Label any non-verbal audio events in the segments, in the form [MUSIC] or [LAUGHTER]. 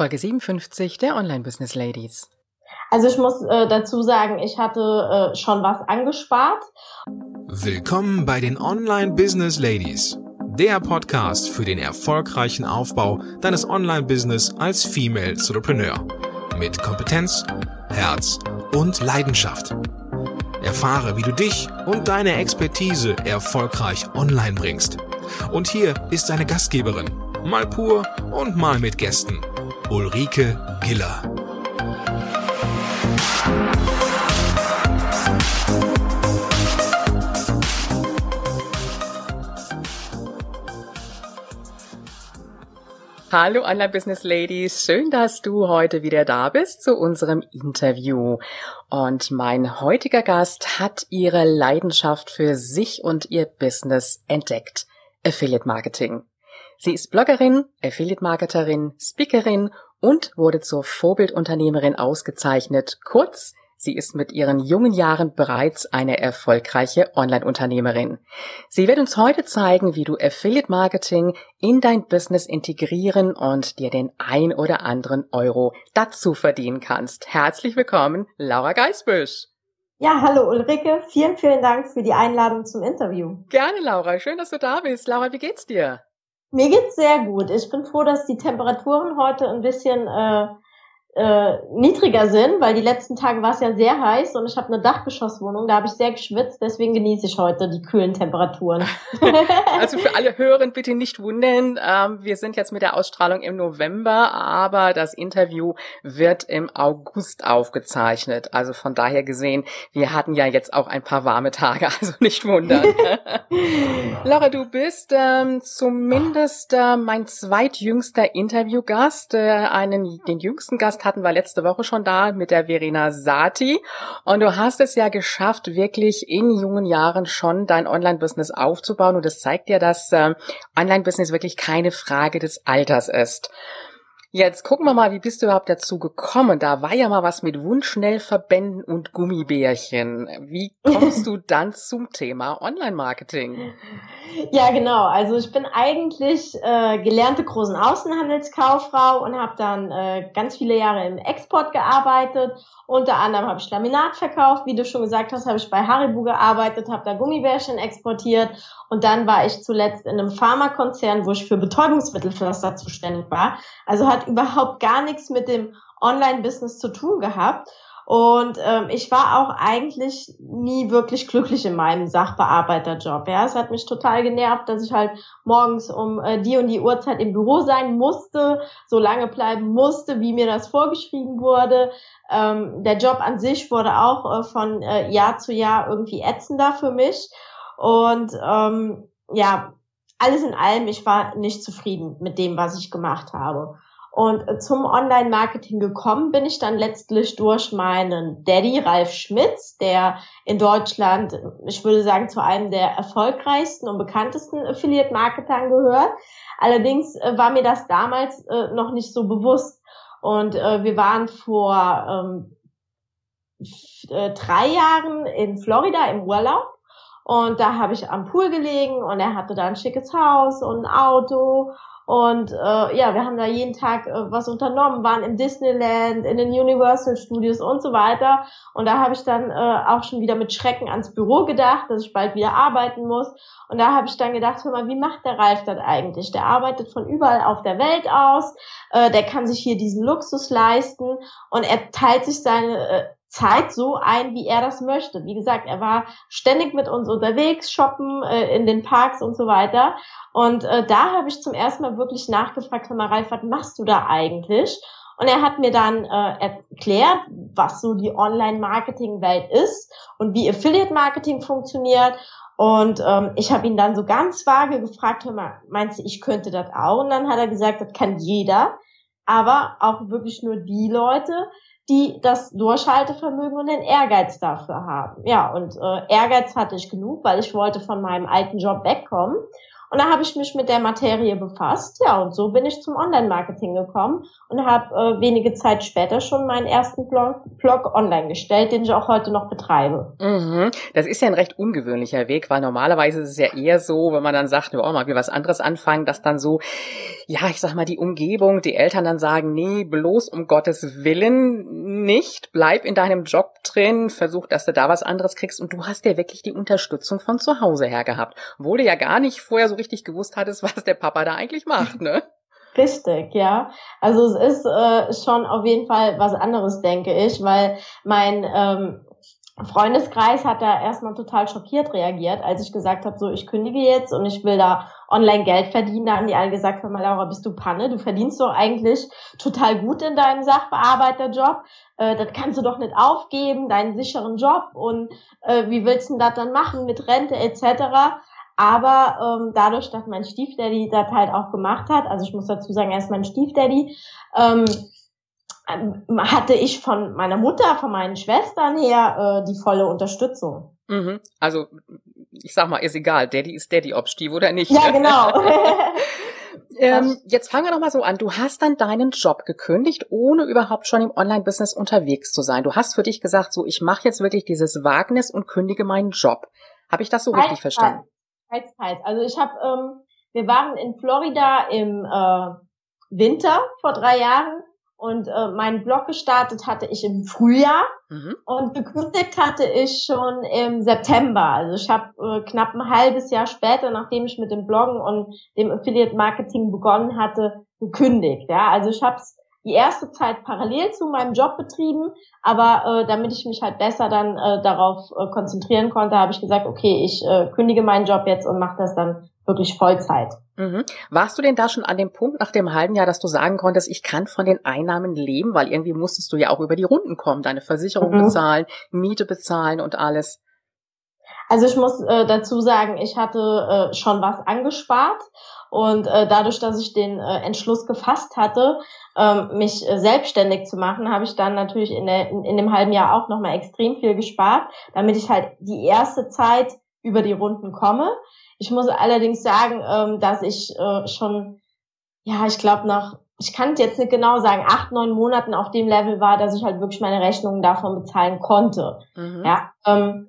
Folge 57 der Online Business Ladies. Also ich muss äh, dazu sagen, ich hatte äh, schon was angespart. Willkommen bei den Online Business Ladies, der Podcast für den erfolgreichen Aufbau deines Online Business als Female Entrepreneur mit Kompetenz, Herz und Leidenschaft. Erfahre, wie du dich und deine Expertise erfolgreich online bringst. Und hier ist deine Gastgeberin, mal pur und mal mit Gästen, Ulrike Giller. Hallo Online Business Ladies, schön, dass du heute wieder da bist zu unserem Interview. Und mein heutiger Gast hat ihre Leidenschaft für sich und ihr Business entdeckt. Affiliate Marketing. Sie ist Bloggerin, Affiliate-Marketerin, Speakerin und wurde zur Vorbildunternehmerin ausgezeichnet. Kurz, sie ist mit ihren jungen Jahren bereits eine erfolgreiche Online-Unternehmerin. Sie wird uns heute zeigen, wie du Affiliate-Marketing in dein Business integrieren und dir den ein oder anderen Euro dazu verdienen kannst. Herzlich willkommen, Laura Geisbüsch. Ja, hallo Ulrike, vielen, vielen Dank für die Einladung zum Interview. Gerne, Laura. Schön, dass du da bist. Laura, wie geht's dir? Mir geht's sehr gut. Ich bin froh, dass die Temperaturen heute ein bisschen äh, äh, niedriger sind, weil die letzten Tage war es ja sehr heiß und ich habe eine Dachgeschosswohnung, da habe ich sehr geschwitzt, deswegen genieße ich heute die kühlen Temperaturen. [LAUGHS] also für alle [LAUGHS] Hörenden bitte nicht wundern, ähm, wir sind jetzt mit der Ausstrahlung im November, aber das Interview wird im August aufgezeichnet. Also von daher gesehen, wir hatten ja jetzt auch ein paar warme Tage, [LAUGHS] also nicht wundern. Laura, du bist ähm, zumindest äh, mein zweitjüngster Interviewgast, äh, einen den jüngsten Gast Gast hatten wir letzte Woche schon da mit der Verena Sati. Und du hast es ja geschafft, wirklich in jungen Jahren schon dein Online-Business aufzubauen. Und das zeigt dir, dass äh, Online-Business wirklich keine Frage des Alters ist. Jetzt gucken wir mal, wie bist du überhaupt dazu gekommen? Da war ja mal was mit Wunschschnellverbänden und Gummibärchen. Wie kommst du [LAUGHS] dann zum Thema Online-Marketing? Ja, genau. Also ich bin eigentlich äh, gelernte großen Außenhandelskauffrau und habe dann äh, ganz viele Jahre im Export gearbeitet. Unter anderem habe ich Laminat verkauft. Wie du schon gesagt hast, habe ich bei Haribo gearbeitet, habe da Gummibärchen exportiert. Und dann war ich zuletzt in einem Pharmakonzern, wo ich für Betäubungsmittelpflaster zuständig war. Also hat überhaupt gar nichts mit dem Online-Business zu tun gehabt. Und ähm, ich war auch eigentlich nie wirklich glücklich in meinem Sachbearbeiterjob. Ja, es hat mich total genervt, dass ich halt morgens um äh, die und die Uhrzeit im Büro sein musste, so lange bleiben musste, wie mir das vorgeschrieben wurde. Ähm, der Job an sich wurde auch äh, von äh, Jahr zu Jahr irgendwie ätzender für mich. Und ähm, ja, alles in allem, ich war nicht zufrieden mit dem, was ich gemacht habe. Und zum Online-Marketing gekommen bin ich dann letztlich durch meinen Daddy, Ralf Schmitz, der in Deutschland, ich würde sagen, zu einem der erfolgreichsten und bekanntesten Affiliate-Marketern gehört. Allerdings äh, war mir das damals äh, noch nicht so bewusst. Und äh, wir waren vor ähm, drei Jahren in Florida im Urlaub. Und da habe ich am Pool gelegen und er hatte da ein schickes Haus und ein Auto und äh, ja, wir haben da jeden Tag äh, was unternommen, waren im Disneyland, in den Universal Studios und so weiter. Und da habe ich dann äh, auch schon wieder mit Schrecken ans Büro gedacht, dass ich bald wieder arbeiten muss. Und da habe ich dann gedacht, hör mal, wie macht der Ralf das eigentlich? Der arbeitet von überall auf der Welt aus, äh, der kann sich hier diesen Luxus leisten und er teilt sich seine äh, Zeit so ein, wie er das möchte. Wie gesagt, er war ständig mit uns unterwegs, shoppen äh, in den Parks und so weiter. Und äh, da habe ich zum ersten Mal wirklich nachgefragt, hör mal, Ralf, was machst du da eigentlich? Und er hat mir dann äh, erklärt, was so die Online-Marketing-Welt ist und wie Affiliate-Marketing funktioniert. Und ähm, ich habe ihn dann so ganz vage gefragt, hör mal, meinst du, ich könnte das auch? Und dann hat er gesagt, das kann jeder, aber auch wirklich nur die Leute, die das Durchhaltevermögen und den Ehrgeiz dafür haben. Ja, und äh, Ehrgeiz hatte ich genug, weil ich wollte von meinem alten Job wegkommen Und da habe ich mich mit der Materie befasst. Ja, und so bin ich zum Online-Marketing gekommen und habe äh, wenige Zeit später schon meinen ersten Blog, Blog online gestellt, den ich auch heute noch betreibe. Mhm. Das ist ja ein recht ungewöhnlicher Weg, weil normalerweise ist es ja eher so, wenn man dann sagt, oh, mal wieder was anderes anfangen, dass dann so, ja, ich sag mal, die Umgebung, die Eltern dann sagen, nee, bloß um Gottes Willen nicht, bleib in deinem Job drin, versuch, dass du da was anderes kriegst und du hast ja wirklich die Unterstützung von zu Hause her gehabt, du ja gar nicht vorher so richtig gewusst hattest, [LAUGHS] was der Papa da eigentlich macht, ne? Richtig, ja. Also es ist äh, schon auf jeden Fall was anderes, denke ich, weil mein ähm, Freundeskreis hat da erstmal total schockiert reagiert, als ich gesagt habe, so ich kündige jetzt und ich will da online Geld verdienen. Da haben die alle gesagt, hör mal Laura, bist du Panne? Du verdienst doch eigentlich total gut in deinem Sachbearbeiterjob. Äh, das kannst du doch nicht aufgeben, deinen sicheren Job und äh, wie willst du das dann machen mit Rente etc. Aber ähm, dadurch, dass mein Stiefdaddy das halt auch gemacht hat, also ich muss dazu sagen, er ist mein Stiefdaddy, ähm, ähm, hatte ich von meiner Mutter, von meinen Schwestern her äh, die volle Unterstützung. Mhm. Also ich sag mal, ist egal, Daddy ist Daddy, ob Stief oder nicht. Ja, genau. [LAUGHS] [LAUGHS] ähm, jetzt fangen wir noch mal so an. Du hast dann deinen Job gekündigt, ohne überhaupt schon im Online-Business unterwegs zu sein. Du hast für dich gesagt, so ich mache jetzt wirklich dieses Wagnis und kündige meinen Job. Habe ich das so richtig verstanden? Teils, teils. Also ich habe, ähm, wir waren in Florida im äh, Winter vor drei Jahren und äh, meinen Blog gestartet hatte ich im Frühjahr mhm. und gekündigt hatte ich schon im September. Also ich habe äh, knapp ein halbes Jahr später, nachdem ich mit dem Bloggen und dem Affiliate Marketing begonnen hatte, gekündigt. Ja, also ich habe es die erste Zeit parallel zu meinem Job betrieben, aber äh, damit ich mich halt besser dann äh, darauf äh, konzentrieren konnte, habe ich gesagt, okay, ich äh, kündige meinen Job jetzt und mache das dann wirklich Vollzeit. Mhm. Warst du denn da schon an dem Punkt nach dem halben Jahr, dass du sagen konntest, ich kann von den Einnahmen leben, weil irgendwie musstest du ja auch über die Runden kommen, deine Versicherung mhm. bezahlen, Miete bezahlen und alles? Also ich muss äh, dazu sagen, ich hatte äh, schon was angespart und äh, dadurch, dass ich den äh, Entschluss gefasst hatte, ähm, mich äh, selbstständig zu machen, habe ich dann natürlich in, der, in, in dem halben Jahr auch nochmal extrem viel gespart, damit ich halt die erste Zeit über die Runden komme. Ich muss allerdings sagen, ähm, dass ich äh, schon, ja, ich glaube nach, ich kann jetzt nicht genau sagen, acht, neun Monaten auf dem Level war, dass ich halt wirklich meine Rechnungen davon bezahlen konnte. Mhm. Ja, ähm,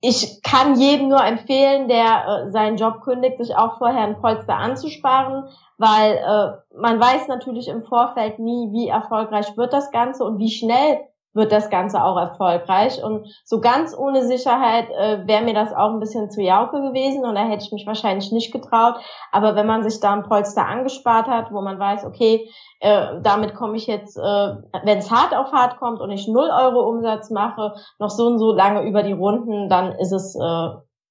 ich kann jedem nur empfehlen, der äh, seinen Job kündigt, sich auch vorher ein Polster anzusparen, weil äh, man weiß natürlich im Vorfeld nie, wie erfolgreich wird das Ganze und wie schnell wird das Ganze auch erfolgreich. Und so ganz ohne Sicherheit äh, wäre mir das auch ein bisschen zu jauke gewesen und da hätte ich mich wahrscheinlich nicht getraut. Aber wenn man sich da ein Polster angespart hat, wo man weiß, okay, äh, damit komme ich jetzt, äh, wenn es hart auf hart kommt und ich 0 Euro Umsatz mache, noch so und so lange über die Runden, dann ist es äh,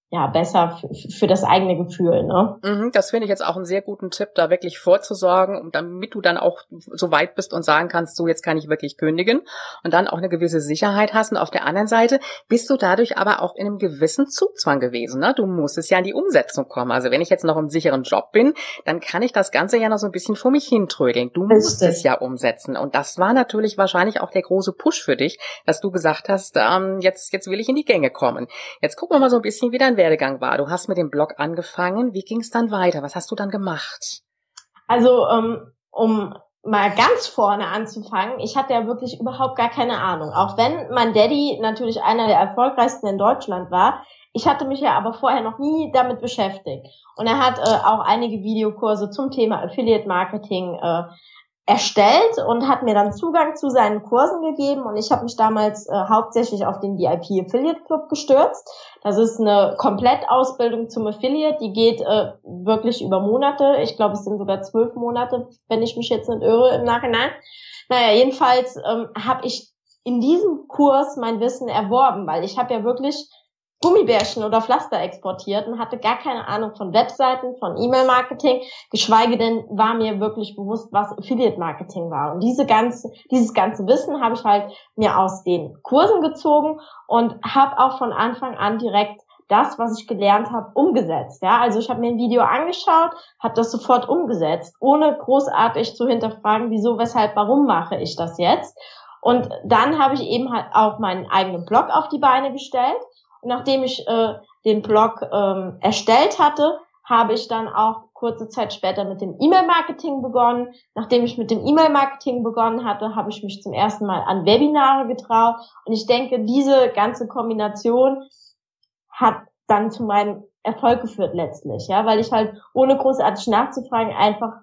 ja, besser für das eigene Gefühl. Ne? Mhm, das finde ich jetzt auch einen sehr guten Tipp, da wirklich vorzusorgen, um damit du dann auch so weit bist und sagen kannst, so jetzt kann ich wirklich kündigen und dann auch eine gewisse Sicherheit hast. Und auf der anderen Seite bist du dadurch aber auch in einem gewissen Zugzwang gewesen. Ne? Du musstest ja in die Umsetzung kommen. Also wenn ich jetzt noch im sicheren Job bin, dann kann ich das Ganze ja noch so ein bisschen vor mich hintrödeln. Du musst es ja umsetzen. Und das war natürlich wahrscheinlich auch der große Push für dich, dass du gesagt hast, ähm, jetzt, jetzt will ich in die Gänge kommen. Jetzt gucken wir mal so ein bisschen, wie Werdegang war. Du hast mit dem Blog angefangen. Wie ging es dann weiter? Was hast du dann gemacht? Also, ähm, um mal ganz vorne anzufangen, ich hatte ja wirklich überhaupt gar keine Ahnung. Auch wenn mein Daddy natürlich einer der erfolgreichsten in Deutschland war, ich hatte mich ja aber vorher noch nie damit beschäftigt. Und er hat äh, auch einige Videokurse zum Thema Affiliate Marketing äh, erstellt und hat mir dann Zugang zu seinen Kursen gegeben und ich habe mich damals äh, hauptsächlich auf den VIP Affiliate Club gestürzt. Das ist eine Komplettausbildung zum Affiliate, die geht äh, wirklich über Monate. Ich glaube, es sind sogar zwölf Monate, wenn ich mich jetzt nicht irre im Nachhinein. Naja, jedenfalls ähm, habe ich in diesem Kurs mein Wissen erworben, weil ich habe ja wirklich Gummibärchen oder Pflaster exportiert und hatte gar keine Ahnung von Webseiten, von E-Mail-Marketing, geschweige denn war mir wirklich bewusst, was Affiliate-Marketing war. Und diese ganze, dieses ganze Wissen habe ich halt mir aus den Kursen gezogen und habe auch von Anfang an direkt das, was ich gelernt habe, umgesetzt. Ja, also ich habe mir ein Video angeschaut, habe das sofort umgesetzt, ohne großartig zu hinterfragen, wieso, weshalb, warum mache ich das jetzt. Und dann habe ich eben halt auch meinen eigenen Blog auf die Beine gestellt nachdem ich äh, den Blog ähm, erstellt hatte, habe ich dann auch kurze Zeit später mit dem E-Mail-Marketing begonnen. Nachdem ich mit dem E-Mail-Marketing begonnen hatte, habe ich mich zum ersten Mal an Webinare getraut. Und ich denke, diese ganze Kombination hat dann zu meinem Erfolg geführt letztlich, ja, weil ich halt ohne großartig nachzufragen einfach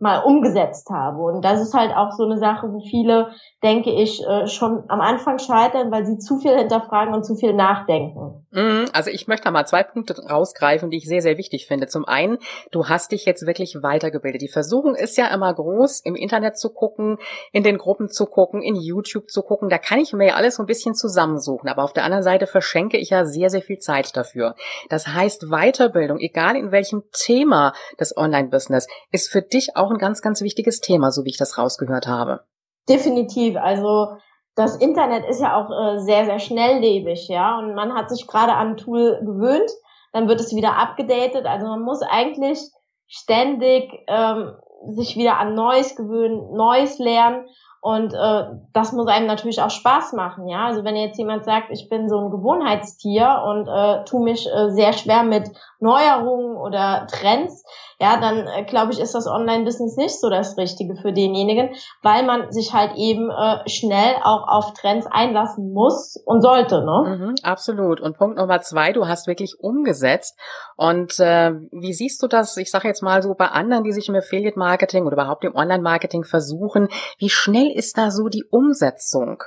mal umgesetzt habe. Und das ist halt auch so eine Sache, wo viele, denke ich, äh, schon am Anfang scheitern, weil sie zu viel hinterfragen und zu viel nachdenken. Mhm, also ich möchte da mal zwei Punkte rausgreifen, die ich sehr, sehr wichtig finde. Zum einen, du hast dich jetzt wirklich weitergebildet. Die Versuchung ist ja immer groß, im Internet zu gucken, in den Gruppen zu gucken, in YouTube zu gucken. Da kann ich mir ja alles so ein bisschen zusammensuchen. Aber auf der anderen Seite verschenke ich ja sehr, sehr viel Zeit dafür. Das heißt, Weiterbildung, egal in welchem Thema des Online-Business, ist für dich auch ein ganz, ganz wichtiges Thema, so wie ich das rausgehört habe. Definitiv. Also das Internet ist ja auch äh, sehr, sehr schnelllebig, ja, und man hat sich gerade an ein Tool gewöhnt, dann wird es wieder abgedatet. Also man muss eigentlich ständig ähm, sich wieder an Neues gewöhnen, Neues lernen. Und äh, das muss einem natürlich auch Spaß machen, ja. Also wenn jetzt jemand sagt, ich bin so ein Gewohnheitstier und äh, tu mich äh, sehr schwer mit Neuerungen oder Trends, ja, dann äh, glaube ich, ist das Online-Business nicht so das Richtige für denjenigen, weil man sich halt eben äh, schnell auch auf Trends einlassen muss und sollte, ne? Mhm, absolut. Und Punkt Nummer zwei, du hast wirklich umgesetzt. Und äh, wie siehst du das, ich sage jetzt mal so bei anderen, die sich im Affiliate-Marketing oder überhaupt im Online-Marketing versuchen, wie schnell ist da so die Umsetzung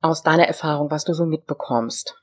aus deiner Erfahrung, was du so mitbekommst?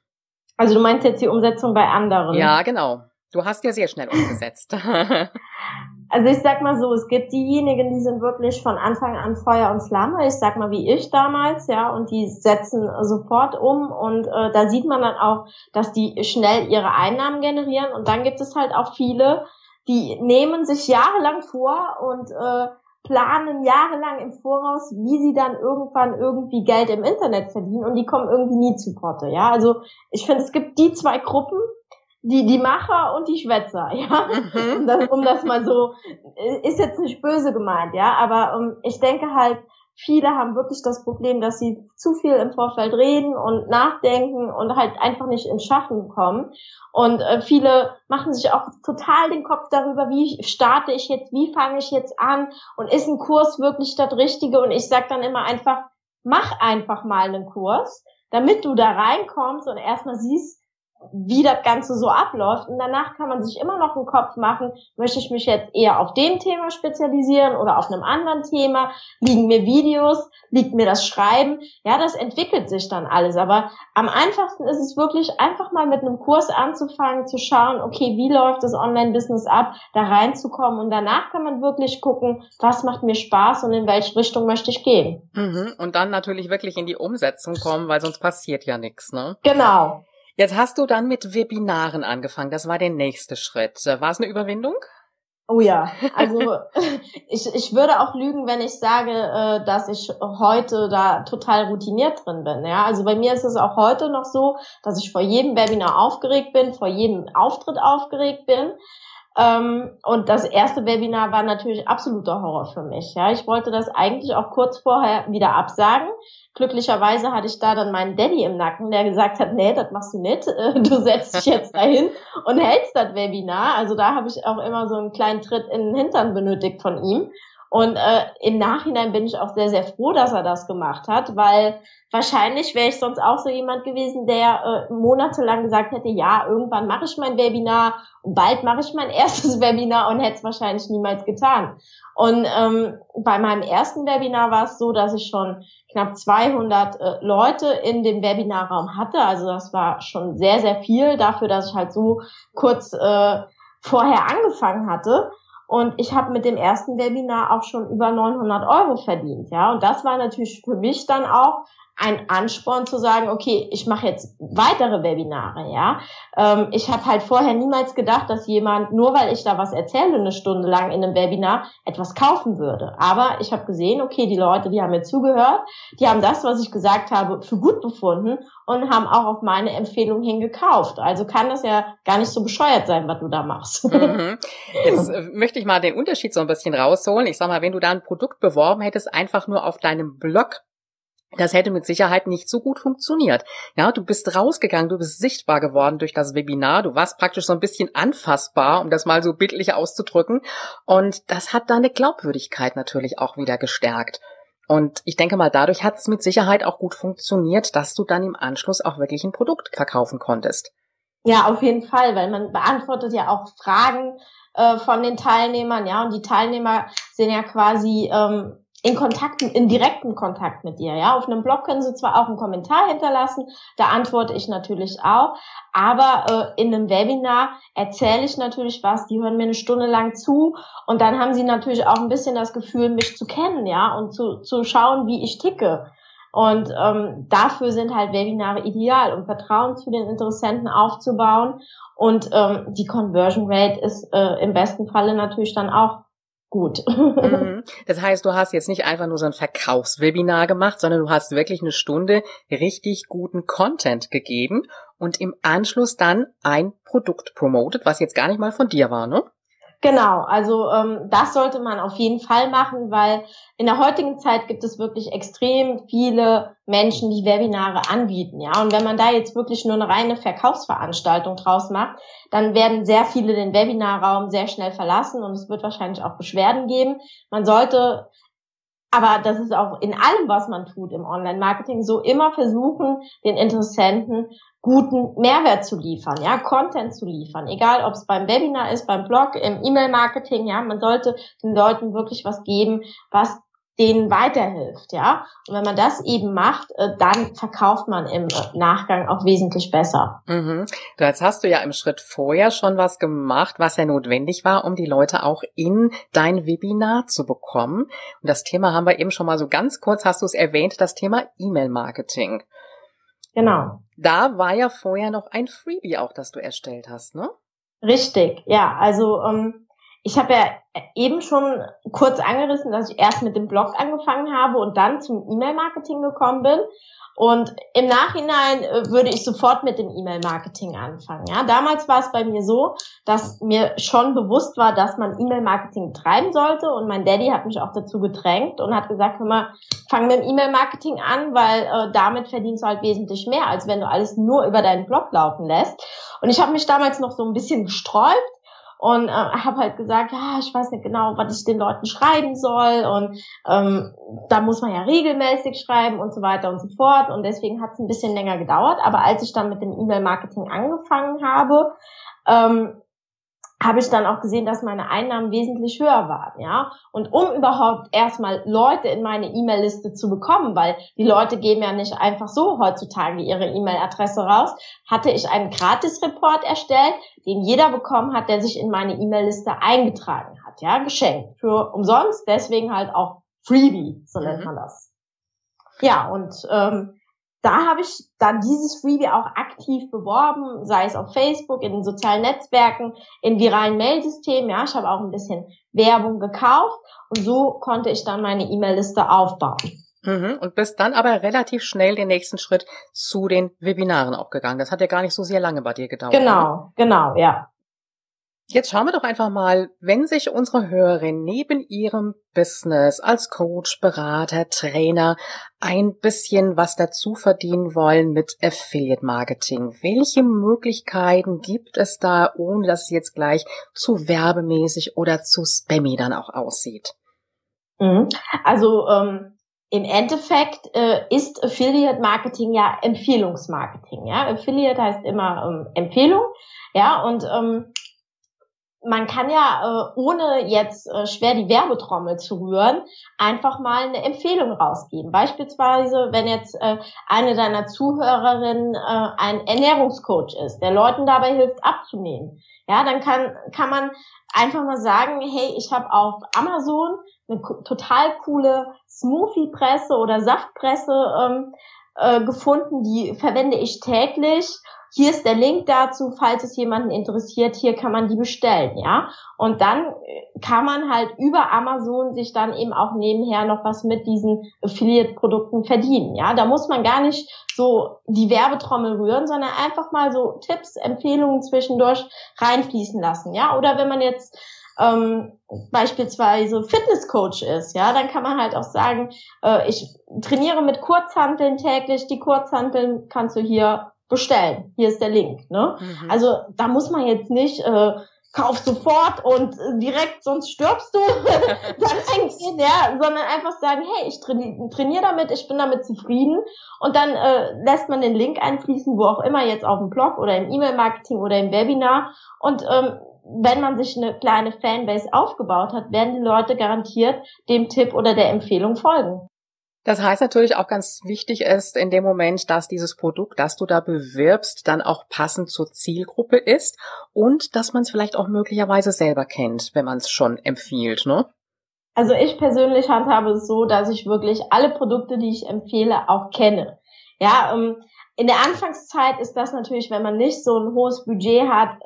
Also du meinst jetzt die Umsetzung bei anderen? Ja, genau. Du hast ja sehr schnell umgesetzt. [LAUGHS] also ich sag mal so, es gibt diejenigen, die sind wirklich von Anfang an Feuer und Flamme. Ich sag mal wie ich damals, ja, und die setzen sofort um und äh, da sieht man dann auch, dass die schnell ihre Einnahmen generieren. Und dann gibt es halt auch viele, die nehmen sich jahrelang vor und äh, planen jahrelang im Voraus, wie sie dann irgendwann irgendwie Geld im Internet verdienen und die kommen irgendwie nie zu Potte. Ja, also ich finde, es gibt die zwei Gruppen, die, die Macher und die Schwätzer, [LAUGHS] ja. Mhm. Um, das, um das mal so, ist jetzt nicht böse gemeint, ja, aber um, ich denke halt, viele haben wirklich das Problem, dass sie zu viel im Vorfeld reden und nachdenken und halt einfach nicht ins Schaffen kommen. Und äh, viele machen sich auch total den Kopf darüber, wie starte ich jetzt, wie fange ich jetzt an und ist ein Kurs wirklich das Richtige? Und ich sag dann immer einfach, mach einfach mal einen Kurs, damit du da reinkommst und erstmal siehst, wie das Ganze so abläuft. Und danach kann man sich immer noch einen Kopf machen, möchte ich mich jetzt eher auf dem Thema spezialisieren oder auf einem anderen Thema? Liegen mir Videos? Liegt mir das Schreiben? Ja, das entwickelt sich dann alles. Aber am einfachsten ist es wirklich einfach mal mit einem Kurs anzufangen, zu schauen, okay, wie läuft das Online-Business ab, da reinzukommen. Und danach kann man wirklich gucken, was macht mir Spaß und in welche Richtung möchte ich gehen. Mhm. Und dann natürlich wirklich in die Umsetzung kommen, weil sonst passiert ja nichts, ne? Genau. Jetzt hast du dann mit Webinaren angefangen. Das war der nächste Schritt. War es eine Überwindung? Oh ja, [LAUGHS] also ich, ich würde auch lügen, wenn ich sage, äh, dass ich heute da total routiniert drin bin. Ja, also bei mir ist es auch heute noch so, dass ich vor jedem Webinar aufgeregt bin, vor jedem Auftritt aufgeregt bin. Ähm, und das erste Webinar war natürlich absoluter Horror für mich. Ja, ich wollte das eigentlich auch kurz vorher wieder absagen, Glücklicherweise hatte ich da dann meinen Daddy im Nacken, der gesagt hat, nee, das machst du nicht. [LAUGHS] Äh, du setzt dich jetzt dahin und hältst das Webinar. Also da habe ich auch immer so einen kleinen Tritt in den Hintern benötigt von ihm. Und äh, im Nachhinein bin ich auch sehr, sehr froh, dass er das gemacht hat, weil wahrscheinlich wäre ich sonst auch so jemand gewesen, der äh, monatelang gesagt hätte, ja, irgendwann mache ich mein Webinar und bald mache ich mein [LAUGHS] erstes Webinar und hätte es wahrscheinlich niemals getan. Und ähm, bei meinem ersten Webinar war es so, dass ich schon knapp 200 äh, Leute in dem Webinarraum hatte. Also das war schon sehr, sehr viel dafür, dass ich halt so kurz äh, vorher angefangen hatte. Und ich habe mit dem ersten Webinar auch schon über 900 Euro verdient, ja. Und das war natürlich für mich dann auch ein Ansporn zu sagen, okay, ich mache jetzt weitere Webinare, ja. Ähm, ich habe halt vorher niemals gedacht, dass jemand, nur weil ich da was erzähle, eine Stunde lang in einem Webinar, etwas kaufen würde. Aber ich habe gesehen, okay, die Leute, die haben mir zugehört, die haben das, was ich gesagt habe, für gut befunden und haben auch auf meine Empfehlung hin gekauft. Also kann das ja gar nicht so bescheuert sein, was du da machst. Mhm. Jetzt äh, möchte ich mal den Unterschied so ein bisschen rausholen. Ich sag mal, wenn du da ein Produkt beworben hättest, einfach nur auf deinem Blog das hätte mit Sicherheit nicht so gut funktioniert. Ja, du bist rausgegangen, du bist sichtbar geworden durch das Webinar, du warst praktisch so ein bisschen anfassbar, um das mal so bildlich auszudrücken. Und das hat deine Glaubwürdigkeit natürlich auch wieder gestärkt. Und ich denke mal, dadurch hat es mit Sicherheit auch gut funktioniert, dass du dann im Anschluss auch wirklich ein Produkt verkaufen konntest. Ja, auf jeden Fall, weil man beantwortet ja auch Fragen äh, von den Teilnehmern, ja, und die Teilnehmer sind ja quasi ähm, in Kontakt, in direkten Kontakt mit dir. Ja, auf einem Blog können sie zwar auch einen Kommentar hinterlassen, da antworte ich natürlich auch, aber äh, in einem Webinar erzähle ich natürlich was. Die hören mir eine Stunde lang zu und dann haben sie natürlich auch ein bisschen das Gefühl, mich zu kennen, ja, und zu, zu schauen, wie ich ticke. Und ähm, dafür sind halt Webinare ideal, um Vertrauen zu den Interessenten aufzubauen. Und ähm, die Conversion Rate ist äh, im besten Falle natürlich dann auch gut. Mhm. Das heißt, du hast jetzt nicht einfach nur so ein Verkaufswebinar gemacht, sondern du hast wirklich eine Stunde richtig guten Content gegeben und im Anschluss dann ein Produkt promotet, was jetzt gar nicht mal von dir war, ne? Genau, also ähm, das sollte man auf jeden Fall machen, weil in der heutigen Zeit gibt es wirklich extrem viele Menschen, die Webinare anbieten, ja. Und wenn man da jetzt wirklich nur eine reine Verkaufsveranstaltung draus macht, dann werden sehr viele den Webinarraum sehr schnell verlassen und es wird wahrscheinlich auch Beschwerden geben. Man sollte aber das ist auch in allem, was man tut im Online-Marketing, so immer versuchen, den Interessenten guten Mehrwert zu liefern, ja, Content zu liefern, egal ob es beim Webinar ist, beim Blog, im E-Mail-Marketing, ja, man sollte den Leuten wirklich was geben, was denen weiterhilft, ja. Und wenn man das eben macht, äh, dann verkauft man im äh, Nachgang auch wesentlich besser. Mhm. Jetzt hast du ja im Schritt vorher schon was gemacht, was ja notwendig war, um die Leute auch in dein Webinar zu bekommen. Und das Thema haben wir eben schon mal so ganz kurz, hast du es erwähnt, das Thema E-Mail-Marketing. Genau. Da war ja vorher noch ein Freebie auch, das du erstellt hast, ne? Richtig, ja. Also ähm, ich habe ja eben schon kurz angerissen, dass ich erst mit dem Blog angefangen habe und dann zum E-Mail-Marketing gekommen bin. Und im Nachhinein äh, würde ich sofort mit dem E-Mail-Marketing anfangen. Ja, damals war es bei mir so, dass mir schon bewusst war, dass man E-Mail-Marketing treiben sollte. Und mein Daddy hat mich auch dazu gedrängt und hat gesagt, hör mal, fang mit dem E-Mail-Marketing an, weil äh, damit verdienst du halt wesentlich mehr, als wenn du alles nur über deinen Blog laufen lässt. Und ich habe mich damals noch so ein bisschen gesträubt und äh, habe halt gesagt, ja, ich weiß nicht genau, was ich den Leuten schreiben soll. Und ähm, da muss man ja regelmäßig schreiben und so weiter und so fort. Und deswegen hat es ein bisschen länger gedauert, aber als ich dann mit dem E-Mail-Marketing angefangen habe, ähm, habe ich dann auch gesehen, dass meine Einnahmen wesentlich höher waren, ja. Und um überhaupt erstmal Leute in meine E-Mail-Liste zu bekommen, weil die Leute geben ja nicht einfach so heutzutage ihre E-Mail-Adresse raus, hatte ich einen Gratis-Report erstellt, den jeder bekommen hat, der sich in meine E-Mail-Liste eingetragen hat, ja, geschenkt. Für umsonst, deswegen halt auch Freebie, so nennt mhm. man das. Ja, und ähm, da habe ich dann dieses Freebie auch aktiv beworben, sei es auf Facebook, in den sozialen Netzwerken, in viralen Mailsystemen. Ja, ich habe auch ein bisschen Werbung gekauft und so konnte ich dann meine E-Mail-Liste aufbauen. Mhm. Und bist dann aber relativ schnell den nächsten Schritt zu den Webinaren auch gegangen. Das hat ja gar nicht so sehr lange bei dir gedauert. Genau, oder? genau, ja. Jetzt schauen wir doch einfach mal, wenn sich unsere Hörerin neben ihrem Business als Coach, Berater, Trainer ein bisschen was dazu verdienen wollen mit Affiliate Marketing. Welche Möglichkeiten gibt es da, ohne dass es jetzt gleich zu werbemäßig oder zu spammy dann auch aussieht? Mhm. Also ähm, im Endeffekt äh, ist Affiliate Marketing ja Empfehlungsmarketing. Ja, Affiliate heißt immer ähm, Empfehlung. Ja, und ähm, man kann ja, äh, ohne jetzt äh, schwer die Werbetrommel zu rühren, einfach mal eine Empfehlung rausgeben. Beispielsweise, wenn jetzt äh, eine deiner Zuhörerinnen äh, ein Ernährungscoach ist, der Leuten dabei hilft abzunehmen, ja, dann kann, kann man einfach mal sagen, hey, ich habe auf Amazon eine total coole Smoothie-Presse oder Saftpresse ähm, äh, gefunden, die verwende ich täglich hier ist der Link dazu, falls es jemanden interessiert, hier kann man die bestellen, ja. Und dann äh, kann man halt über Amazon sich dann eben auch nebenher noch was mit diesen Affiliate-Produkten verdienen, ja. Da muss man gar nicht so die Werbetrommel rühren, sondern einfach mal so Tipps, Empfehlungen zwischendurch reinfließen lassen, ja. Oder wenn man jetzt ähm, beispielsweise Fitnesscoach ist, ja, dann kann man halt auch sagen, äh, ich trainiere mit Kurzhanteln täglich, die Kurzhanteln kannst du hier bestellen. Hier ist der Link. Ne? Mhm. Also da muss man jetzt nicht äh, kauf sofort und direkt, sonst stirbst du, [LAUGHS] dann eingehen, ja, sondern einfach sagen, hey, ich trainiere trainier damit, ich bin damit zufrieden und dann äh, lässt man den Link einfließen, wo auch immer, jetzt auf dem Blog oder im E-Mail-Marketing oder im Webinar und ähm, wenn man sich eine kleine Fanbase aufgebaut hat, werden die Leute garantiert dem Tipp oder der Empfehlung folgen. Das heißt natürlich auch ganz wichtig ist in dem Moment, dass dieses Produkt, das du da bewirbst, dann auch passend zur Zielgruppe ist und dass man es vielleicht auch möglicherweise selber kennt, wenn man es schon empfiehlt, ne? Also ich persönlich handhabe es so, dass ich wirklich alle Produkte, die ich empfehle, auch kenne. Ja, ähm, in der Anfangszeit ist das natürlich, wenn man nicht so ein hohes Budget hat,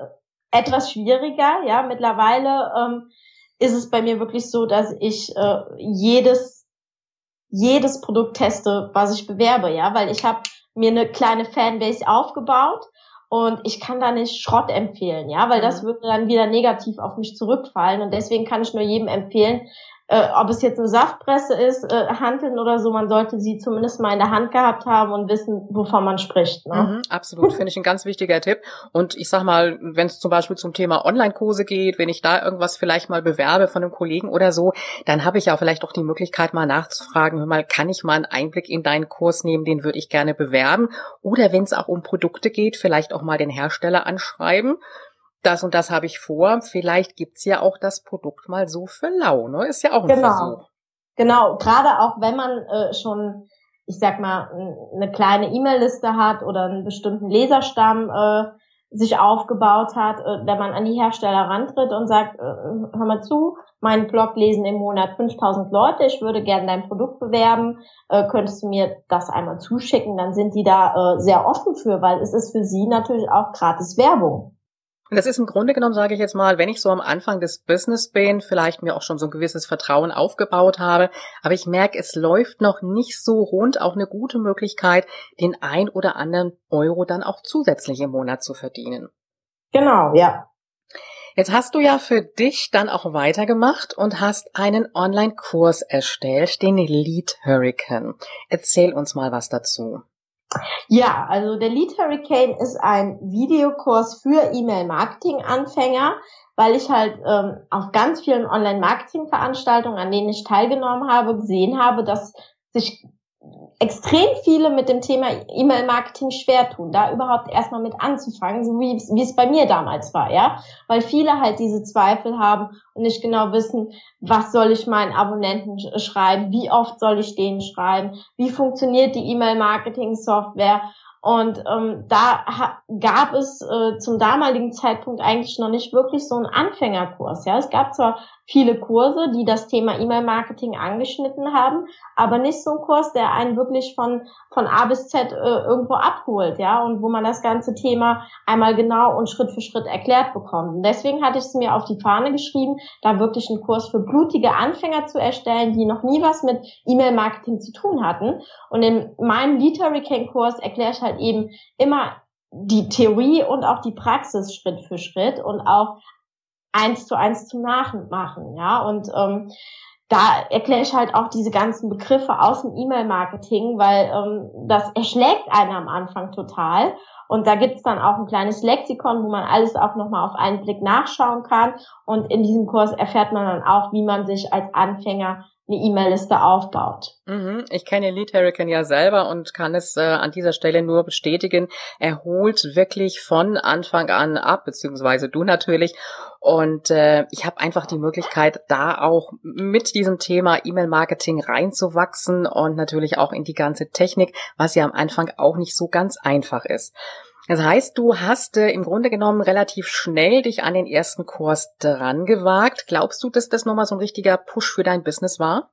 etwas schwieriger. Ja, mittlerweile ähm, ist es bei mir wirklich so, dass ich äh, jedes jedes Produkt teste, was ich bewerbe, ja, weil ich habe mir eine kleine Fanbase aufgebaut und ich kann da nicht Schrott empfehlen, ja, weil das mhm. würde dann wieder negativ auf mich zurückfallen und deswegen kann ich nur jedem empfehlen, äh, ob es jetzt eine Saftpresse ist, äh, Handeln oder so, man sollte sie zumindest mal in der Hand gehabt haben und wissen, wovon man spricht. Ne? Mhm, absolut, finde ich ein ganz wichtiger Tipp. Und ich sag mal, wenn es zum Beispiel zum Thema Online-Kurse geht, wenn ich da irgendwas vielleicht mal bewerbe von einem Kollegen oder so, dann habe ich ja vielleicht auch die Möglichkeit, mal nachzufragen, hör mal, kann ich mal einen Einblick in deinen Kurs nehmen, den würde ich gerne bewerben. Oder wenn es auch um Produkte geht, vielleicht auch mal den Hersteller anschreiben das und das habe ich vor. Vielleicht gibt's ja auch das Produkt mal so für lau, ne? Ist ja auch ein genau. Versuch. Genau, gerade auch wenn man äh, schon, ich sag mal, eine kleine E-Mail-Liste hat oder einen bestimmten Leserstamm äh, sich aufgebaut hat, äh, wenn man an die Hersteller rantritt und sagt, äh, hör mal zu, meinen Blog lesen im Monat 5000 Leute, ich würde gerne dein Produkt bewerben, äh, könntest du mir das einmal zuschicken, dann sind die da äh, sehr offen für, weil es ist für sie natürlich auch gratis Werbung. Und das ist im Grunde genommen, sage ich jetzt mal, wenn ich so am Anfang des Business bin, vielleicht mir auch schon so ein gewisses Vertrauen aufgebaut habe, aber ich merke, es läuft noch nicht so rund, auch eine gute Möglichkeit, den ein oder anderen Euro dann auch zusätzlich im Monat zu verdienen. Genau, ja. Jetzt hast du ja für dich dann auch weitergemacht und hast einen Online-Kurs erstellt, den Lead Hurricane. Erzähl uns mal was dazu. Ja, also der Lead Hurricane ist ein Videokurs für E-Mail-Marketing-Anfänger, weil ich halt ähm, auf ganz vielen Online-Marketing-Veranstaltungen, an denen ich teilgenommen habe, gesehen habe, dass sich extrem viele mit dem Thema E-Mail-Marketing schwer tun, da überhaupt erstmal mit anzufangen, so wie, wie es bei mir damals war, ja, weil viele halt diese Zweifel haben und nicht genau wissen, was soll ich meinen Abonnenten schreiben, wie oft soll ich denen schreiben, wie funktioniert die E-Mail-Marketing-Software und ähm, da gab es äh, zum damaligen Zeitpunkt eigentlich noch nicht wirklich so einen Anfängerkurs. Ja, es gab zwar viele Kurse, die das Thema E-Mail-Marketing angeschnitten haben, aber nicht so ein Kurs, der einen wirklich von von A bis Z äh, irgendwo abholt, ja, und wo man das ganze Thema einmal genau und Schritt für Schritt erklärt bekommt. Und deswegen hatte ich es mir auf die Fahne geschrieben, da wirklich einen Kurs für blutige Anfänger zu erstellen, die noch nie was mit E-Mail-Marketing zu tun hatten. Und in meinem Lead Hurricane Kurs erkläre ich halt eben immer die Theorie und auch die Praxis Schritt für Schritt und auch eins zu eins zum Nachmachen, ja. Und ähm, da erkläre ich halt auch diese ganzen Begriffe aus dem E-Mail-Marketing, weil ähm, das erschlägt einen am Anfang total. Und da gibt's dann auch ein kleines Lexikon, wo man alles auch nochmal auf einen Blick nachschauen kann. Und in diesem Kurs erfährt man dann auch, wie man sich als Anfänger eine E-Mail-Liste aufbaut. Mhm. Ich kenne Lead Hurricane ja selber und kann es äh, an dieser Stelle nur bestätigen. Er holt wirklich von Anfang an ab, beziehungsweise du natürlich. Und äh, ich habe einfach die Möglichkeit, da auch mit diesem Thema E-Mail-Marketing reinzuwachsen und natürlich auch in die ganze Technik, was ja am Anfang auch nicht so ganz einfach ist. Das heißt, du hast äh, im Grunde genommen relativ schnell dich an den ersten Kurs dran gewagt. Glaubst du, dass das nochmal so ein richtiger Push für dein Business war?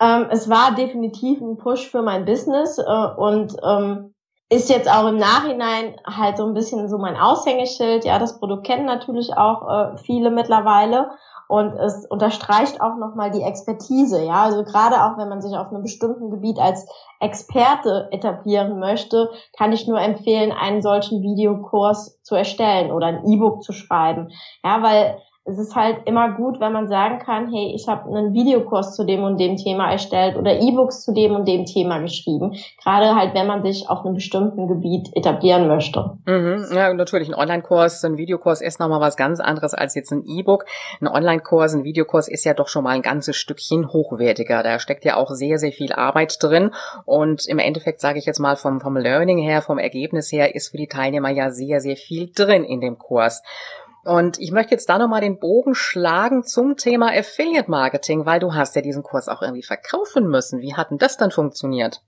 Ähm, es war definitiv ein Push für mein Business äh, und ähm, ist jetzt auch im Nachhinein halt so ein bisschen so mein Aushängeschild. Ja, das Produkt kennen natürlich auch äh, viele mittlerweile und es unterstreicht auch nochmal die Expertise, ja. Also gerade auch wenn man sich auf einem bestimmten Gebiet als Experte etablieren möchte, kann ich nur empfehlen, einen solchen Videokurs zu erstellen oder ein E-Book zu schreiben. Ja, weil es ist halt immer gut, wenn man sagen kann, hey, ich habe einen Videokurs zu dem und dem Thema erstellt oder E-Books zu dem und dem Thema geschrieben. Gerade halt, wenn man sich auf einem bestimmten Gebiet etablieren möchte. Mhm, ja, natürlich. Ein Online-Kurs, ein Videokurs ist nochmal was ganz anderes als jetzt ein E-Book. Ein Online-Kurs, ein Videokurs ist ja doch schon mal ein ganzes Stückchen hochwertiger. Da steckt ja auch sehr, sehr viel Arbeit drin. Und im Endeffekt sage ich jetzt mal vom, vom Learning her, vom Ergebnis her, ist für die Teilnehmer ja sehr, sehr viel drin in dem Kurs. Und ich möchte jetzt da nochmal den Bogen schlagen zum Thema Affiliate Marketing, weil du hast ja diesen Kurs auch irgendwie verkaufen müssen. Wie hat denn das dann funktioniert?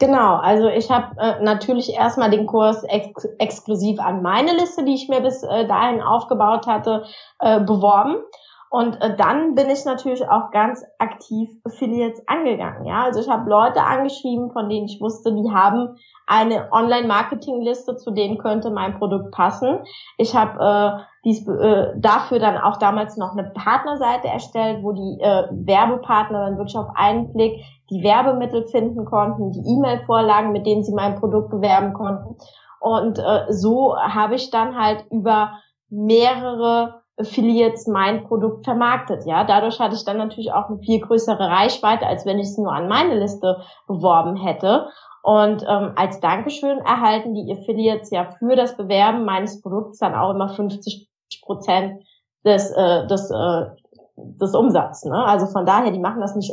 Genau, also ich habe äh, natürlich erstmal den Kurs ex exklusiv an meine Liste, die ich mir bis äh, dahin aufgebaut hatte, äh, beworben. Und äh, dann bin ich natürlich auch ganz aktiv Affiliates angegangen. Ja, also ich habe Leute angeschrieben, von denen ich wusste, die haben eine Online-Marketing-Liste, zu denen könnte mein Produkt passen. Ich habe äh, dies, äh, dafür dann auch damals noch eine Partnerseite erstellt, wo die äh, Werbepartner dann wirklich auf einen Blick die Werbemittel finden konnten, die E-Mail-Vorlagen, mit denen sie mein Produkt bewerben konnten. Und äh, so habe ich dann halt über mehrere Affiliates mein Produkt vermarktet. Ja, dadurch hatte ich dann natürlich auch eine viel größere Reichweite, als wenn ich es nur an meine Liste beworben hätte. Und ähm, als Dankeschön erhalten die Affiliates ja für das Bewerben meines Produkts dann auch immer 50 Prozent des, äh, des, äh, des Umsatzes. Ne? Also von daher, die machen das nicht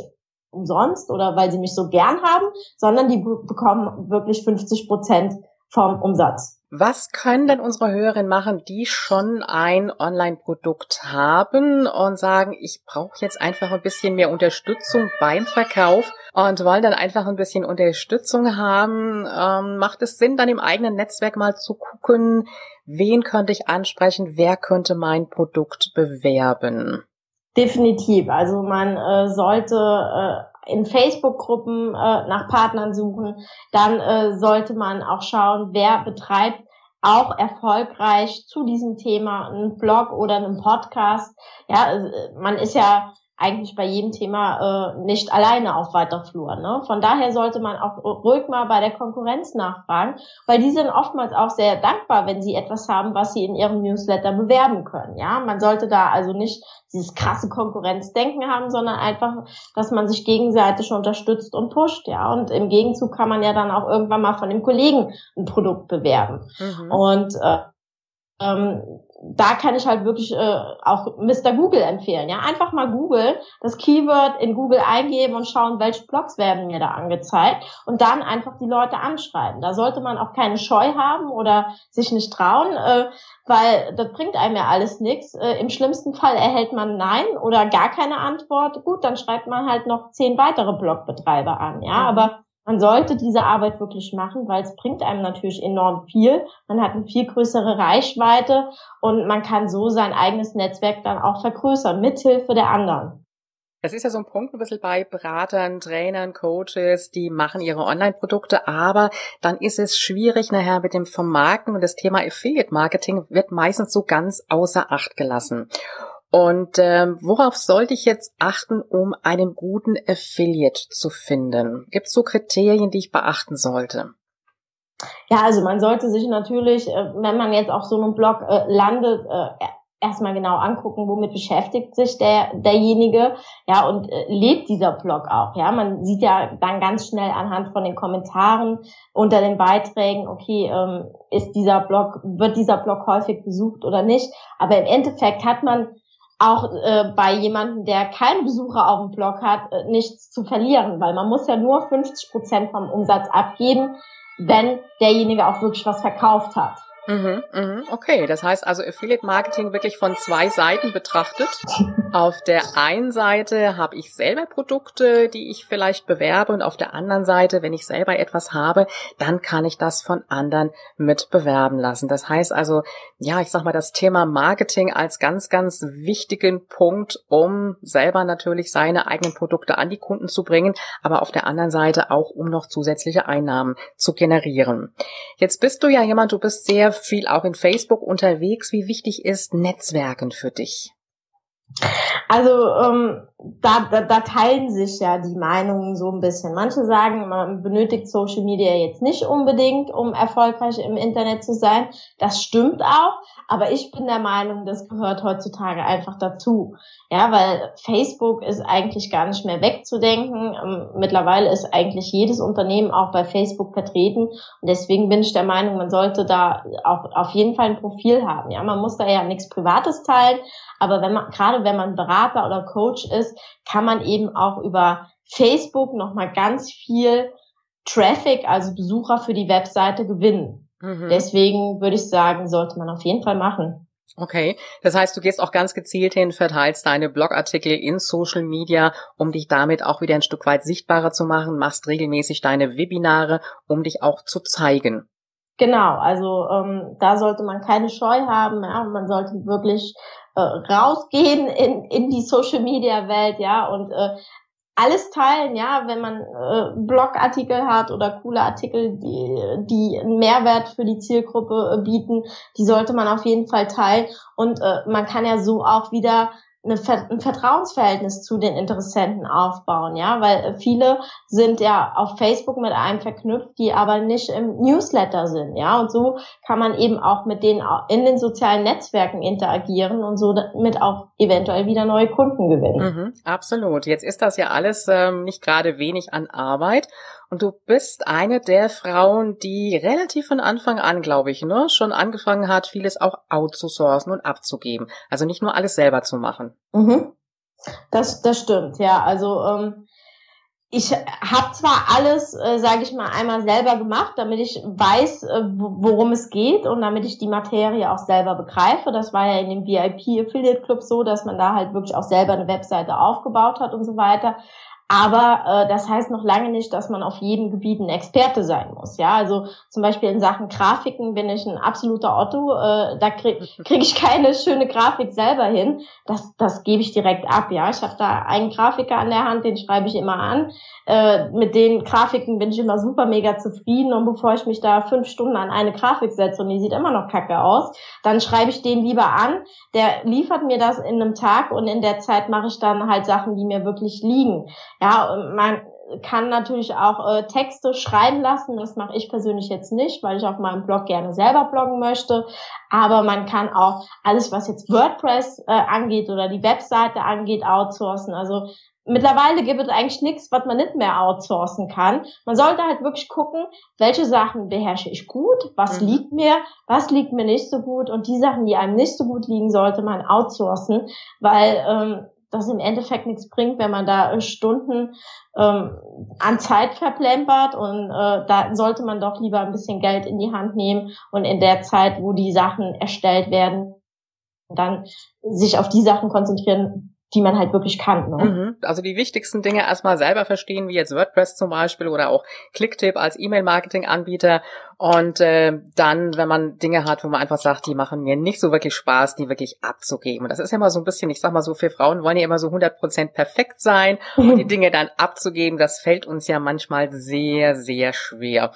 umsonst oder weil sie mich so gern haben, sondern die bekommen wirklich 50 Prozent vom Umsatz. Was können denn unsere Hörerinnen machen, die schon ein Online-Produkt haben und sagen, ich brauche jetzt einfach ein bisschen mehr Unterstützung beim Verkauf und wollen dann einfach ein bisschen Unterstützung haben? Ähm, macht es Sinn, dann im eigenen Netzwerk mal zu gucken, wen könnte ich ansprechen, wer könnte mein Produkt bewerben? Definitiv. Also man äh, sollte äh, in Facebook-Gruppen äh, nach Partnern suchen. Dann äh, sollte man auch schauen, wer betreibt auch erfolgreich zu diesem Thema einen Blog oder einen Podcast. Ja, äh, man ist ja eigentlich bei jedem Thema äh, nicht alleine auf weiter Flur. Ne? Von daher sollte man auch ruhig mal bei der Konkurrenz nachfragen, weil die sind oftmals auch sehr dankbar, wenn sie etwas haben, was sie in ihrem Newsletter bewerben können. Ja, man sollte da also nicht dieses krasse Konkurrenzdenken haben, sondern einfach, dass man sich gegenseitig unterstützt und pusht. Ja, und im Gegenzug kann man ja dann auch irgendwann mal von dem Kollegen ein Produkt bewerben. Mhm. Und äh, ähm, da kann ich halt wirklich äh, auch Mr. Google empfehlen. Ja, einfach mal Google, das Keyword in Google eingeben und schauen, welche Blogs werden mir da angezeigt und dann einfach die Leute anschreiben. Da sollte man auch keine Scheu haben oder sich nicht trauen, äh, weil das bringt einem ja alles nichts. Äh, Im schlimmsten Fall erhält man Nein oder gar keine Antwort. Gut, dann schreibt man halt noch zehn weitere Blogbetreiber an. Ja, mhm. aber man sollte diese Arbeit wirklich machen, weil es bringt einem natürlich enorm viel. Man hat eine viel größere Reichweite und man kann so sein eigenes Netzwerk dann auch vergrößern, mithilfe der anderen. Das ist ja so ein Punkt ein bisschen bei Beratern, Trainern, Coaches, die machen ihre Online-Produkte, aber dann ist es schwierig nachher mit dem Vermarkten und das Thema Affiliate Marketing wird meistens so ganz außer Acht gelassen. Und ähm, worauf sollte ich jetzt achten, um einen guten Affiliate zu finden? Gibt es so Kriterien, die ich beachten sollte? Ja, also man sollte sich natürlich, äh, wenn man jetzt auf so einem Blog äh, landet, äh, erstmal genau angucken, womit beschäftigt sich der derjenige, ja, und lebt dieser Blog auch, ja. Man sieht ja dann ganz schnell anhand von den Kommentaren unter den Beiträgen, okay, ähm, ist dieser Blog, wird dieser Blog häufig besucht oder nicht. Aber im Endeffekt hat man auch äh, bei jemandem, der keinen Besucher auf dem Blog hat, äh, nichts zu verlieren, weil man muss ja nur 50 Prozent vom Umsatz abgeben, wenn derjenige auch wirklich was verkauft hat. Mhm, mhm, okay, das heißt also Affiliate Marketing wirklich von zwei Seiten betrachtet. Auf der einen Seite habe ich selber Produkte, die ich vielleicht bewerbe und auf der anderen Seite, wenn ich selber etwas habe, dann kann ich das von anderen mit bewerben lassen. Das heißt also, ja, ich sag mal, das Thema Marketing als ganz, ganz wichtigen Punkt, um selber natürlich seine eigenen Produkte an die Kunden zu bringen, aber auf der anderen Seite auch, um noch zusätzliche Einnahmen zu generieren. Jetzt bist du ja jemand, du bist sehr viel auch in Facebook unterwegs. Wie wichtig ist Netzwerken für dich? Also ähm, da, da, da teilen sich ja die Meinungen so ein bisschen. Manche sagen, man benötigt Social Media jetzt nicht unbedingt, um erfolgreich im Internet zu sein. Das stimmt auch, aber ich bin der Meinung, das gehört heutzutage einfach dazu. Ja, weil Facebook ist eigentlich gar nicht mehr wegzudenken. Ähm, mittlerweile ist eigentlich jedes Unternehmen auch bei Facebook vertreten und deswegen bin ich der Meinung, man sollte da auch auf jeden Fall ein Profil haben. Ja, man muss da ja nichts Privates teilen, aber wenn man, gerade wenn man Berater oder Coach ist, kann man eben auch über Facebook nochmal ganz viel Traffic, also Besucher für die Webseite gewinnen. Mhm. Deswegen würde ich sagen, sollte man auf jeden Fall machen. Okay, das heißt, du gehst auch ganz gezielt hin, verteilst deine Blogartikel in Social Media, um dich damit auch wieder ein Stück weit sichtbarer zu machen, machst regelmäßig deine Webinare, um dich auch zu zeigen. Genau, also ähm, da sollte man keine Scheu haben, ja, man sollte wirklich äh, rausgehen in, in die Social Media Welt, ja, und äh, alles teilen, ja, wenn man äh, Blogartikel hat oder coole Artikel, die, die einen Mehrwert für die Zielgruppe äh, bieten, die sollte man auf jeden Fall teilen. Und äh, man kann ja so auch wieder eine, ein Vertrauensverhältnis zu den Interessenten aufbauen, ja, weil viele sind ja auf Facebook mit einem verknüpft, die aber nicht im Newsletter sind, ja, und so kann man eben auch mit denen in den sozialen Netzwerken interagieren und so damit auch eventuell wieder neue Kunden gewinnen. Mhm, absolut. Jetzt ist das ja alles ähm, nicht gerade wenig an Arbeit und du bist eine der Frauen, die relativ von Anfang an, glaube ich, ne, schon angefangen hat, vieles auch outzusourcen und abzugeben. Also nicht nur alles selber zu machen. Mhm. Das, das stimmt, ja. Also ähm, ich habe zwar alles, äh, sage ich mal, einmal selber gemacht, damit ich weiß, äh, worum es geht und damit ich die Materie auch selber begreife. Das war ja in dem VIP Affiliate Club so, dass man da halt wirklich auch selber eine Webseite aufgebaut hat und so weiter. Aber äh, das heißt noch lange nicht, dass man auf jedem Gebiet ein Experte sein muss. Ja, also zum Beispiel in Sachen Grafiken bin ich ein absoluter Otto. Äh, da kriege [LAUGHS] krieg ich keine schöne Grafik selber hin. Das, das gebe ich direkt ab. Ja, ich habe da einen Grafiker an der Hand, den schreibe ich immer an. Äh, mit den Grafiken bin ich immer super mega zufrieden. Und bevor ich mich da fünf Stunden an eine Grafik setze und die sieht immer noch kacke aus, dann schreibe ich den lieber an. Der liefert mir das in einem Tag und in der Zeit mache ich dann halt Sachen, die mir wirklich liegen. Ja, man kann natürlich auch äh, Texte schreiben lassen. Das mache ich persönlich jetzt nicht, weil ich auf meinem Blog gerne selber bloggen möchte. Aber man kann auch alles, was jetzt WordPress äh, angeht oder die Webseite angeht, outsourcen. Also mittlerweile gibt es eigentlich nichts, was man nicht mehr outsourcen kann. Man sollte halt wirklich gucken, welche Sachen beherrsche ich gut, was mhm. liegt mir, was liegt mir nicht so gut und die Sachen, die einem nicht so gut liegen, sollte man outsourcen, weil ähm, das im Endeffekt nichts bringt, wenn man da äh, Stunden ähm, an Zeit verplempert und äh, da sollte man doch lieber ein bisschen Geld in die Hand nehmen und in der Zeit, wo die Sachen erstellt werden, dann sich auf die Sachen konzentrieren, die man halt wirklich kann. Ne? Mhm. Also die wichtigsten Dinge erstmal selber verstehen, wie jetzt WordPress zum Beispiel oder auch Clicktip als E-Mail-Marketing-Anbieter. Und äh, dann, wenn man Dinge hat, wo man einfach sagt, die machen mir nicht so wirklich Spaß, die wirklich abzugeben. Und das ist ja immer so ein bisschen, ich sag mal so, für Frauen wollen ja immer so 100% perfekt sein. Und die [LAUGHS] Dinge dann abzugeben, das fällt uns ja manchmal sehr, sehr schwer.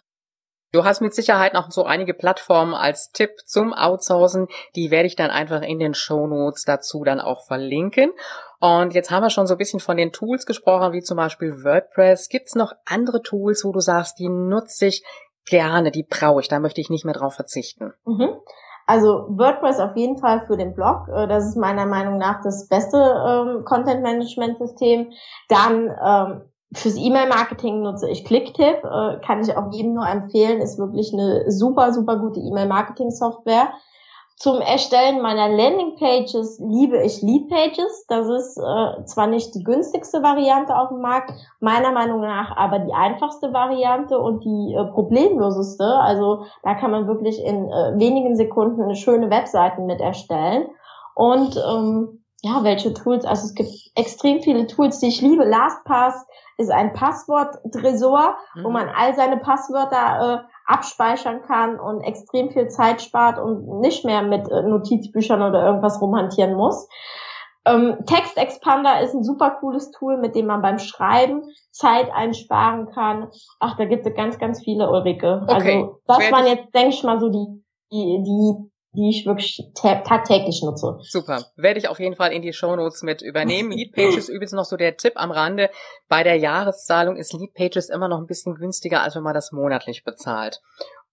Du hast mit Sicherheit noch so einige Plattformen als Tipp zum Outsourcen. Die werde ich dann einfach in den Show Notes dazu dann auch verlinken. Und jetzt haben wir schon so ein bisschen von den Tools gesprochen, wie zum Beispiel WordPress. Gibt es noch andere Tools, wo du sagst, die nutze ich gerne, die brauche ich, da möchte ich nicht mehr drauf verzichten? Mhm. Also WordPress auf jeden Fall für den Blog. Äh, das ist meiner Meinung nach das beste ähm, Content-Management-System. Dann ähm, Fürs E-Mail-Marketing nutze ich Clicktip, äh, kann ich auch jedem nur empfehlen, ist wirklich eine super, super gute E-Mail-Marketing-Software. Zum Erstellen meiner Landing-Pages liebe ich Lead-Pages. Das ist äh, zwar nicht die günstigste Variante auf dem Markt, meiner Meinung nach aber die einfachste Variante und die äh, problemloseste. Also da kann man wirklich in äh, wenigen Sekunden schöne Webseiten mit erstellen. Und ähm, ja, welche Tools? Also es gibt extrem viele Tools, die ich liebe. LastPass ist ein Passwort-Tresor, mhm. wo man all seine Passwörter äh, abspeichern kann und extrem viel Zeit spart und nicht mehr mit äh, Notizbüchern oder irgendwas rumhantieren muss. Ähm, Text Expander ist ein super cooles Tool, mit dem man beim Schreiben Zeit einsparen kann. Ach, da gibt es ganz, ganz viele Ulrike. Okay. Also das waren jetzt, denke ich mal, so die, die, die die ich wirklich tagtäglich nutze. Super. Werde ich auf jeden Fall in die Shownotes mit übernehmen. Leadpages übrigens noch so der Tipp am Rande. Bei der Jahreszahlung ist Leadpages immer noch ein bisschen günstiger, als wenn man das monatlich bezahlt.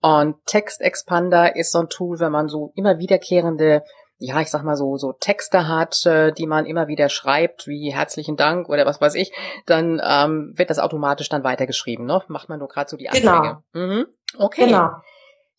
Und Text Expander ist so ein Tool, wenn man so immer wiederkehrende ja, ich sag mal so, so Texte hat, äh, die man immer wieder schreibt, wie herzlichen Dank oder was weiß ich, dann ähm, wird das automatisch dann weitergeschrieben, ne? Macht man nur gerade so die Anfänge. Genau. Mhm. Okay. Genau.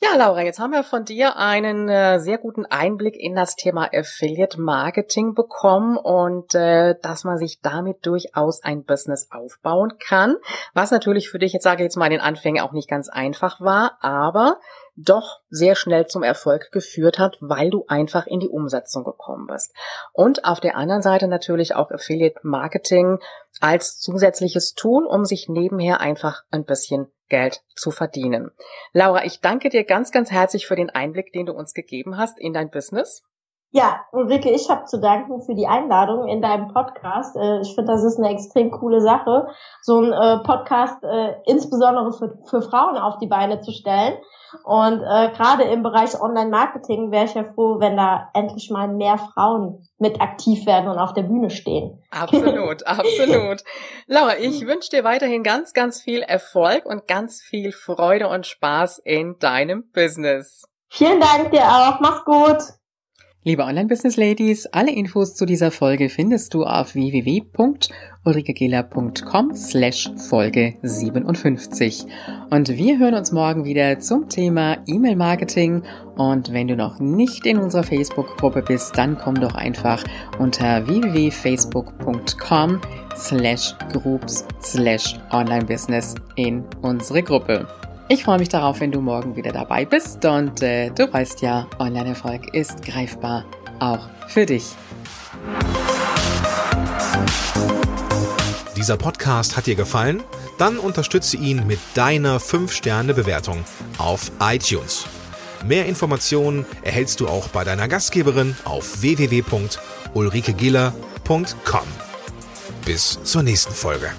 Ja, Laura, jetzt haben wir von dir einen äh, sehr guten Einblick in das Thema Affiliate Marketing bekommen und äh, dass man sich damit durchaus ein Business aufbauen kann, was natürlich für dich, jetzt sage ich jetzt mal in den Anfängen auch nicht ganz einfach war, aber doch sehr schnell zum Erfolg geführt hat, weil du einfach in die Umsetzung gekommen bist. Und auf der anderen Seite natürlich auch Affiliate Marketing als zusätzliches Tool, um sich nebenher einfach ein bisschen Geld zu verdienen. Laura, ich danke dir ganz, ganz herzlich für den Einblick, den du uns gegeben hast in dein Business. Ja, Ulrike, ich habe zu danken für die Einladung in deinem Podcast. Äh, ich finde, das ist eine extrem coole Sache, so ein äh, Podcast äh, insbesondere für, für Frauen auf die Beine zu stellen. Und äh, gerade im Bereich Online-Marketing wäre ich ja froh, wenn da endlich mal mehr Frauen mit aktiv werden und auf der Bühne stehen. Absolut, [LAUGHS] absolut. Laura, ich wünsche dir weiterhin ganz, ganz viel Erfolg und ganz viel Freude und Spaß in deinem Business. Vielen Dank dir auch. Mach's gut. Liebe Online-Business-Ladies, alle Infos zu dieser Folge findest du auf www.ulrikegela.com slash Folge 57. Und wir hören uns morgen wieder zum Thema E-Mail-Marketing. Und wenn du noch nicht in unserer Facebook-Gruppe bist, dann komm doch einfach unter www.facebook.com slash groups slash online-business in unsere Gruppe. Ich freue mich darauf, wenn du morgen wieder dabei bist und äh, du weißt ja, Online-Erfolg ist greifbar, auch für dich. Dieser Podcast hat dir gefallen? Dann unterstütze ihn mit deiner 5-Sterne-Bewertung auf iTunes. Mehr Informationen erhältst du auch bei deiner Gastgeberin auf www.ulrikegiller.com. Bis zur nächsten Folge.